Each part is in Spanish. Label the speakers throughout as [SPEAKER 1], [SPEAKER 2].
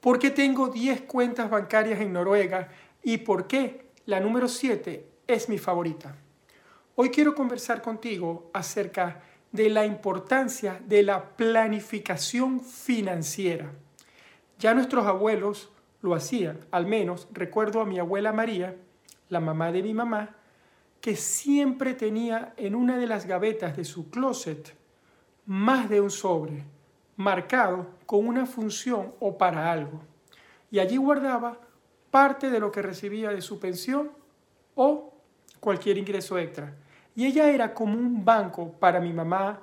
[SPEAKER 1] ¿Por qué tengo 10 cuentas bancarias en Noruega y por qué la número 7 es mi favorita? Hoy quiero conversar contigo acerca de la importancia de la planificación financiera. Ya nuestros abuelos lo hacían, al menos recuerdo a mi abuela María, la mamá de mi mamá, que siempre tenía en una de las gavetas de su closet más de un sobre marcado con una función o para algo. Y allí guardaba parte de lo que recibía de su pensión o cualquier ingreso extra. Y ella era como un banco para mi mamá,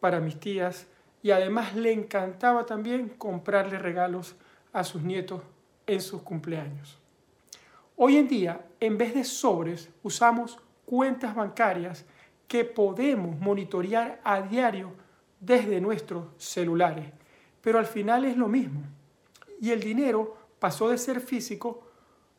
[SPEAKER 1] para mis tías, y además le encantaba también comprarle regalos a sus nietos en sus cumpleaños. Hoy en día, en vez de sobres, usamos cuentas bancarias que podemos monitorear a diario desde nuestros celulares. Pero al final es lo mismo. Y el dinero pasó de ser físico,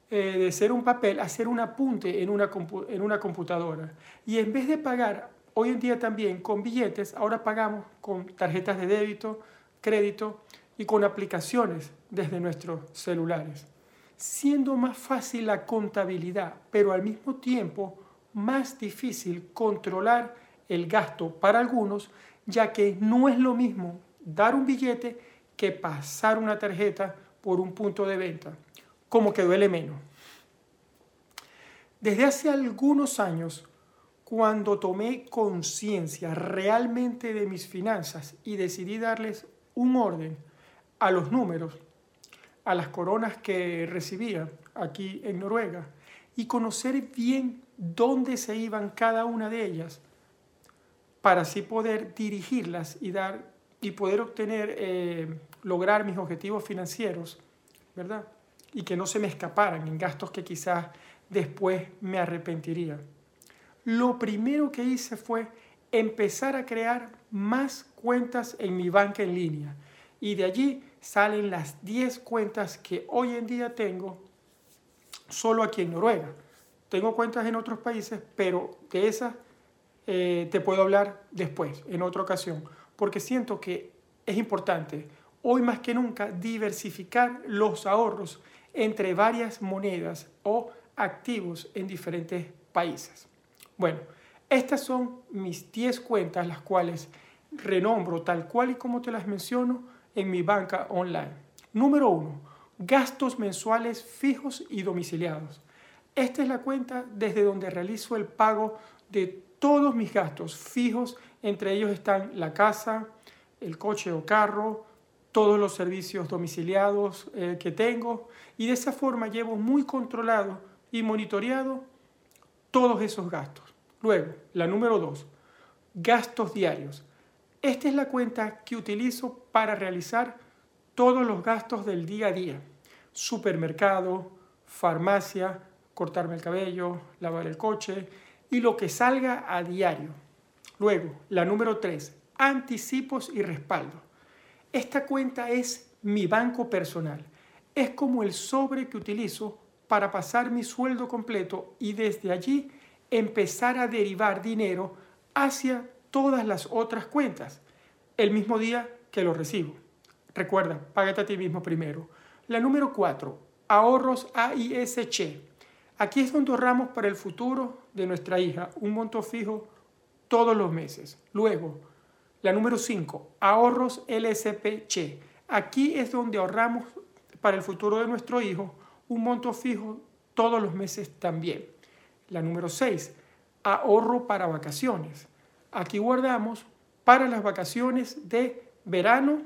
[SPEAKER 1] eh, de ser un papel, a ser un apunte en una, en una computadora. Y en vez de pagar hoy en día también con billetes, ahora pagamos con tarjetas de débito, crédito y con aplicaciones desde nuestros celulares. Siendo más fácil la contabilidad, pero al mismo tiempo más difícil controlar el gasto para algunos ya que no es lo mismo dar un billete que pasar una tarjeta por un punto de venta, como que duele menos. Desde hace algunos años, cuando tomé conciencia realmente de mis finanzas y decidí darles un orden a los números, a las coronas que recibía aquí en Noruega y conocer bien dónde se iban cada una de ellas, para así poder dirigirlas y, dar, y poder obtener, eh, lograr mis objetivos financieros, ¿verdad? Y que no se me escaparan en gastos que quizás después me arrepentiría. Lo primero que hice fue empezar a crear más cuentas en mi banca en línea. Y de allí salen las 10 cuentas que hoy en día tengo solo aquí en Noruega. Tengo cuentas en otros países, pero de esas eh, te puedo hablar después, en otra ocasión, porque siento que es importante hoy más que nunca diversificar los ahorros entre varias monedas o activos en diferentes países. Bueno, estas son mis 10 cuentas, las cuales renombro tal cual y como te las menciono en mi banca online. Número 1. Gastos mensuales fijos y domiciliados. Esta es la cuenta desde donde realizo el pago de todos mis gastos fijos, entre ellos están la casa, el coche o carro, todos los servicios domiciliados eh, que tengo y de esa forma llevo muy controlado y monitoreado todos esos gastos. Luego, la número dos, gastos diarios. Esta es la cuenta que utilizo para realizar todos los gastos del día a día. Supermercado, farmacia, cortarme el cabello, lavar el coche, y lo que salga a diario. Luego, la número 3, anticipos y respaldo. Esta cuenta es mi banco personal. Es como el sobre que utilizo para pasar mi sueldo completo y desde allí empezar a derivar dinero hacia todas las otras cuentas el mismo día que lo recibo. Recuerda, págate a ti mismo primero. La número 4, ahorros AISC. Aquí es donde ahorramos para el futuro de nuestra hija un monto fijo todos los meses. Luego, la número 5, ahorros LSPC. Aquí es donde ahorramos para el futuro de nuestro hijo un monto fijo todos los meses también. La número 6, ahorro para vacaciones. Aquí guardamos para las vacaciones de verano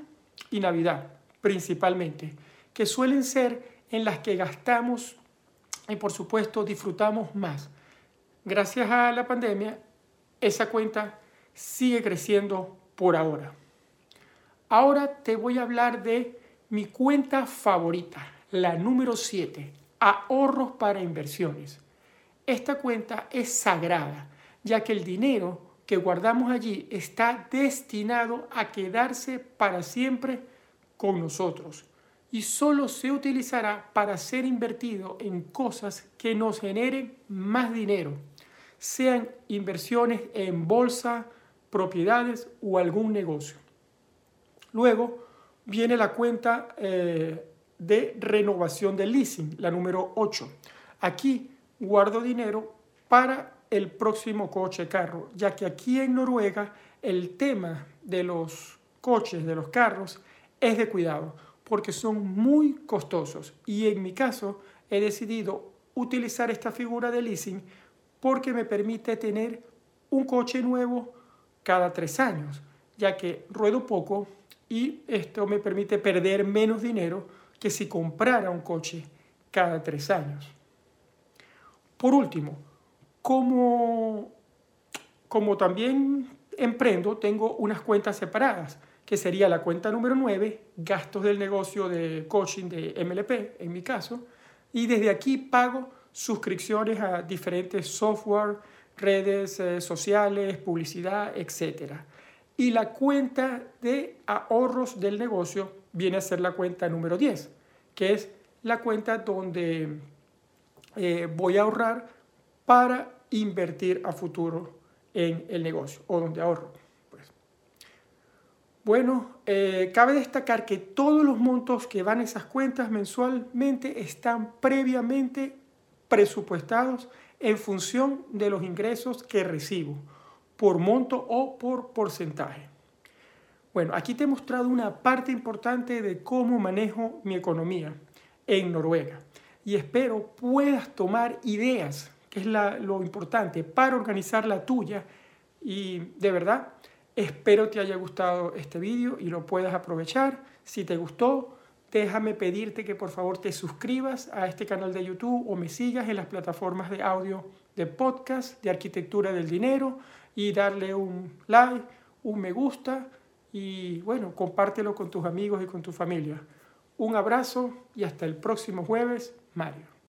[SPEAKER 1] y Navidad, principalmente, que suelen ser en las que gastamos y por supuesto disfrutamos más. Gracias a la pandemia, esa cuenta sigue creciendo por ahora. Ahora te voy a hablar de mi cuenta favorita, la número 7, ahorros para inversiones. Esta cuenta es sagrada, ya que el dinero que guardamos allí está destinado a quedarse para siempre con nosotros y solo se utilizará para ser invertido en cosas que nos generen más dinero, sean inversiones en bolsa, propiedades o algún negocio. Luego viene la cuenta eh, de renovación del leasing, la número 8. Aquí guardo dinero para el próximo coche carro, ya que aquí en Noruega el tema de los coches, de los carros, es de cuidado, porque son muy costosos. Y en mi caso he decidido utilizar esta figura de leasing porque me permite tener un coche nuevo cada tres años, ya que ruedo poco y esto me permite perder menos dinero que si comprara un coche cada tres años. Por último, como, como también emprendo, tengo unas cuentas separadas, que sería la cuenta número 9, gastos del negocio de coaching de MLP, en mi caso, y desde aquí pago suscripciones a diferentes software, redes eh, sociales, publicidad, etc. Y la cuenta de ahorros del negocio viene a ser la cuenta número 10, que es la cuenta donde eh, voy a ahorrar para invertir a futuro en el negocio o donde ahorro. Bueno, eh, cabe destacar que todos los montos que van a esas cuentas mensualmente están previamente presupuestados en función de los ingresos que recibo, por monto o por porcentaje. Bueno, aquí te he mostrado una parte importante de cómo manejo mi economía en Noruega y espero puedas tomar ideas es lo importante para organizar la tuya. Y de verdad, espero te haya gustado este vídeo y lo puedas aprovechar. Si te gustó, déjame pedirte que por favor te suscribas a este canal de YouTube o me sigas en las plataformas de audio de podcast de arquitectura del dinero y darle un like, un me gusta y bueno, compártelo con tus amigos y con tu familia. Un abrazo y hasta el próximo jueves, Mario.